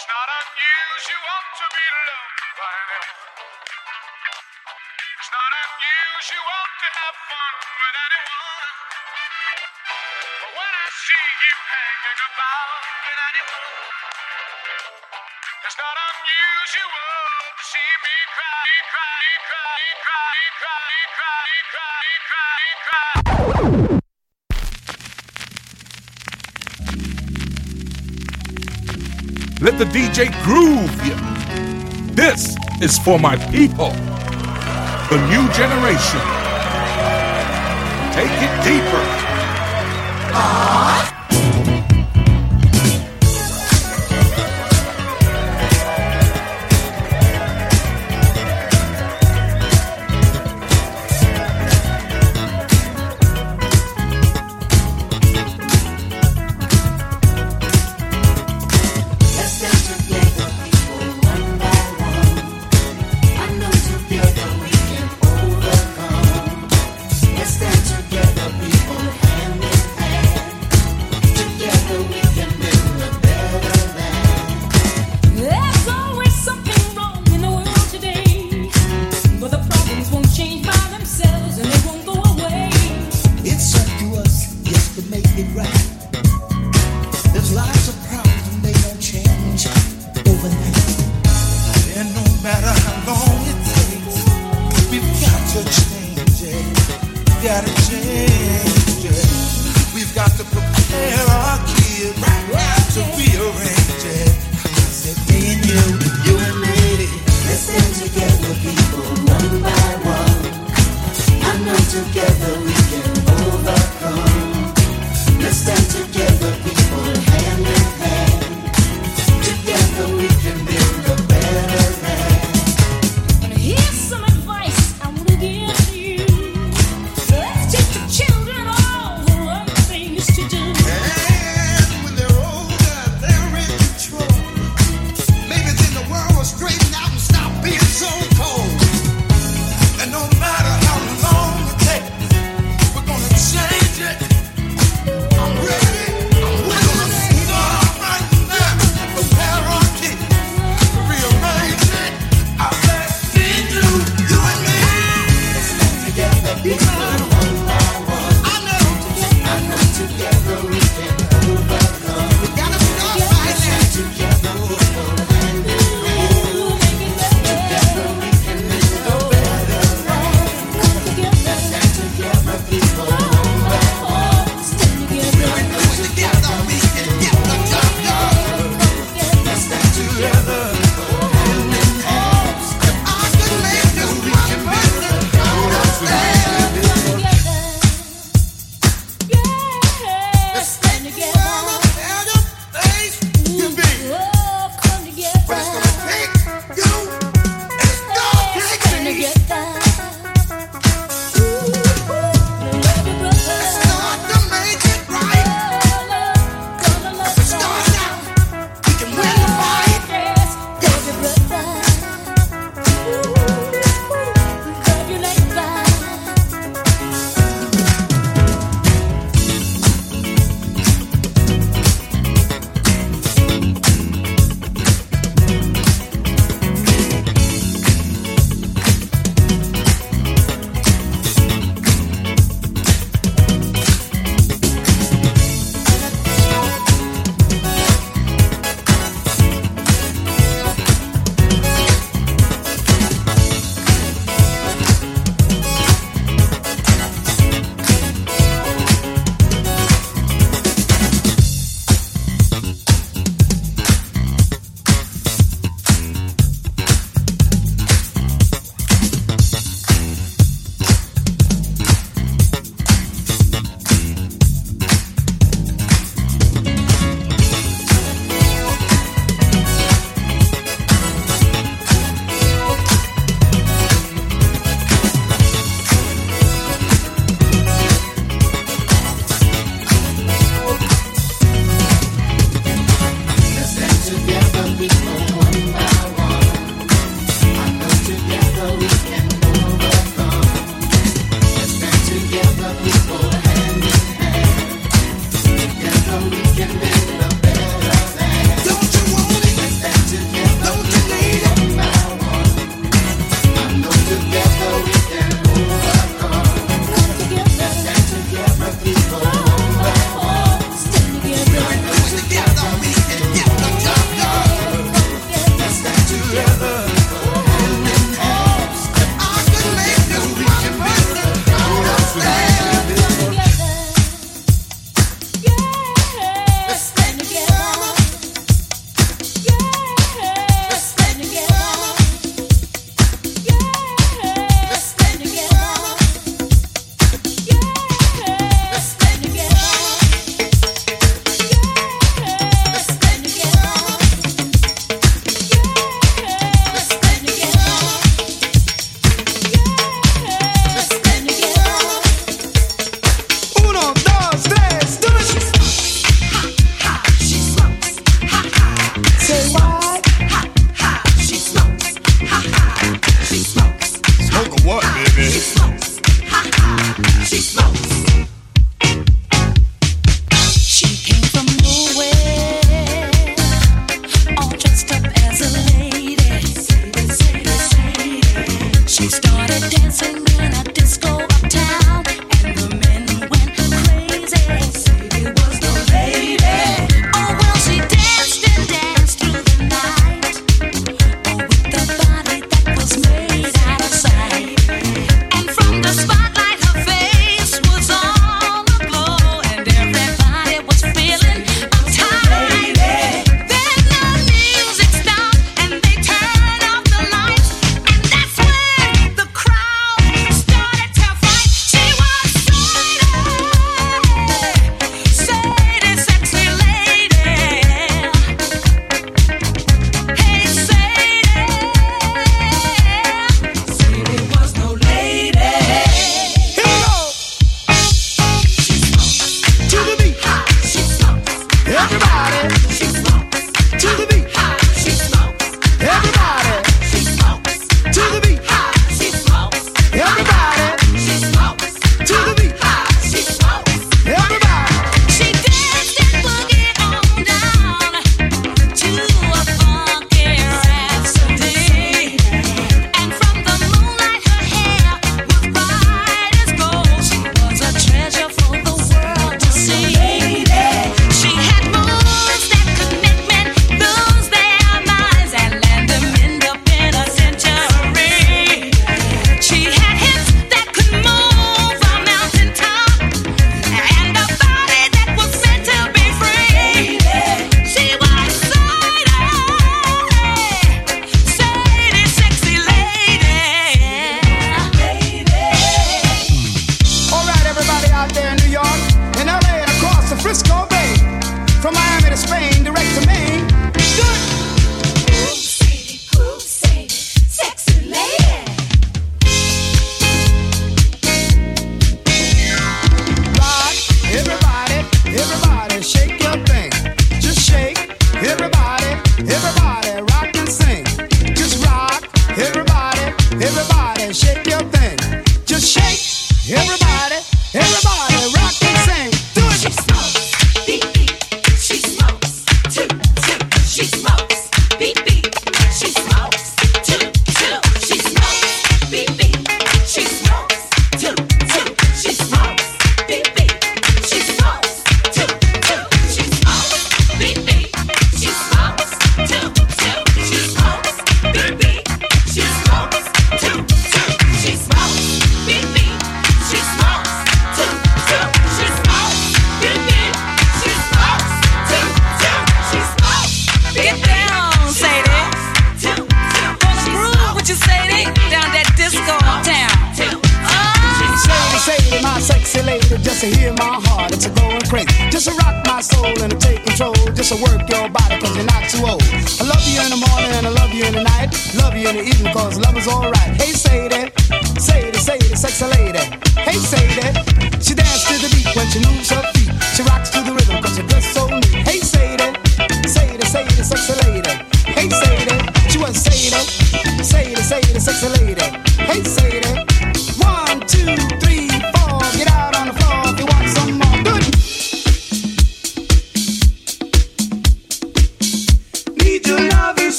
It's not unusual to be loved by anyone. It's not unusual to have fun with Let the DJ groove you. This is for my people, the new generation.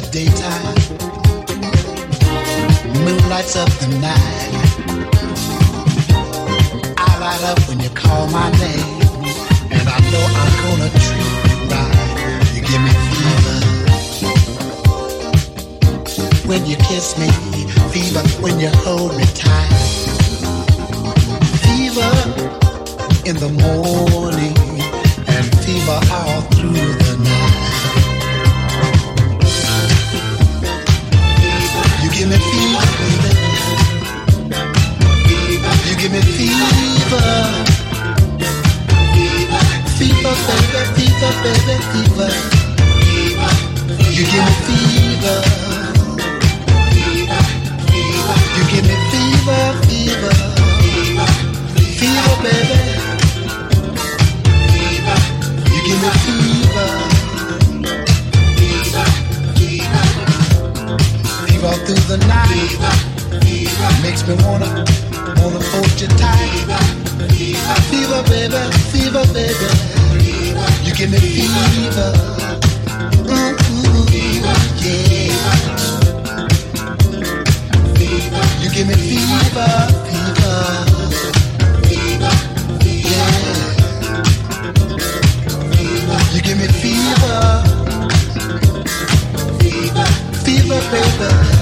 The daytime, moon lights up the night. I light up when you call my name, and I know I'm gonna treat you right. You give me fever. When you kiss me, fever. When you hold me tight, fever in the morning, and fever all through me fever. You give me fever. Fever, baby, fever, baby, fever. You give me fever. You give me fever, fever. Fever, baby. You give me fever. The night. Makes me wanna, wanna hold you tight. Fever, baby, fever, baby. You give me fever. Mm-hmm. Yeah. You give me fever, fever. Yeah. You give me fever. fever. Fever, baby.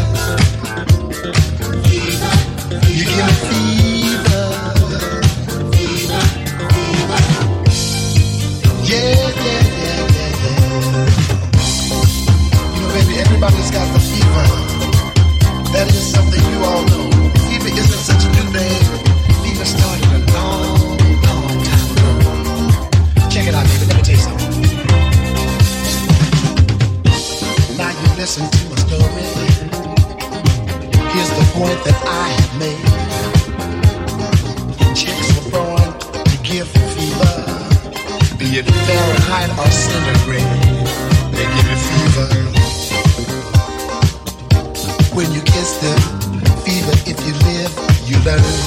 You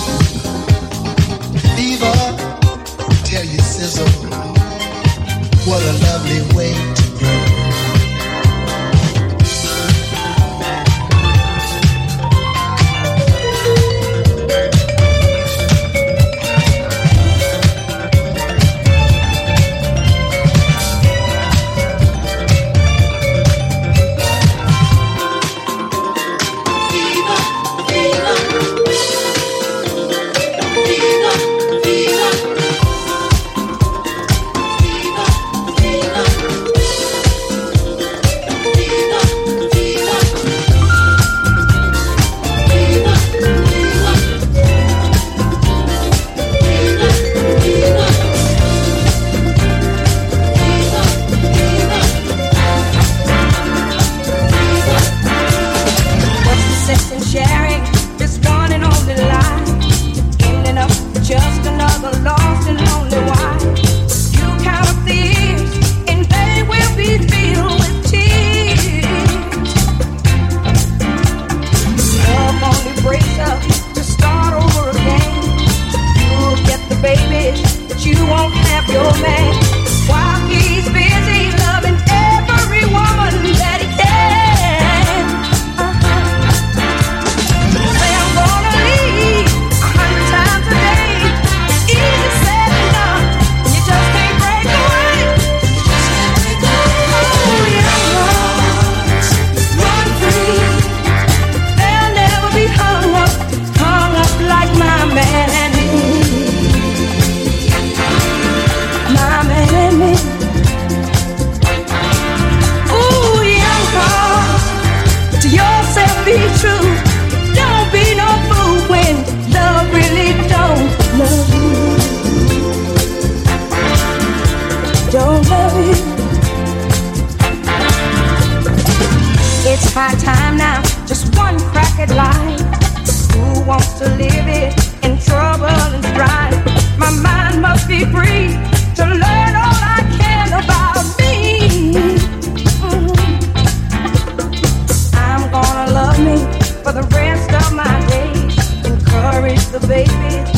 for the rest of my days. Encourage the babies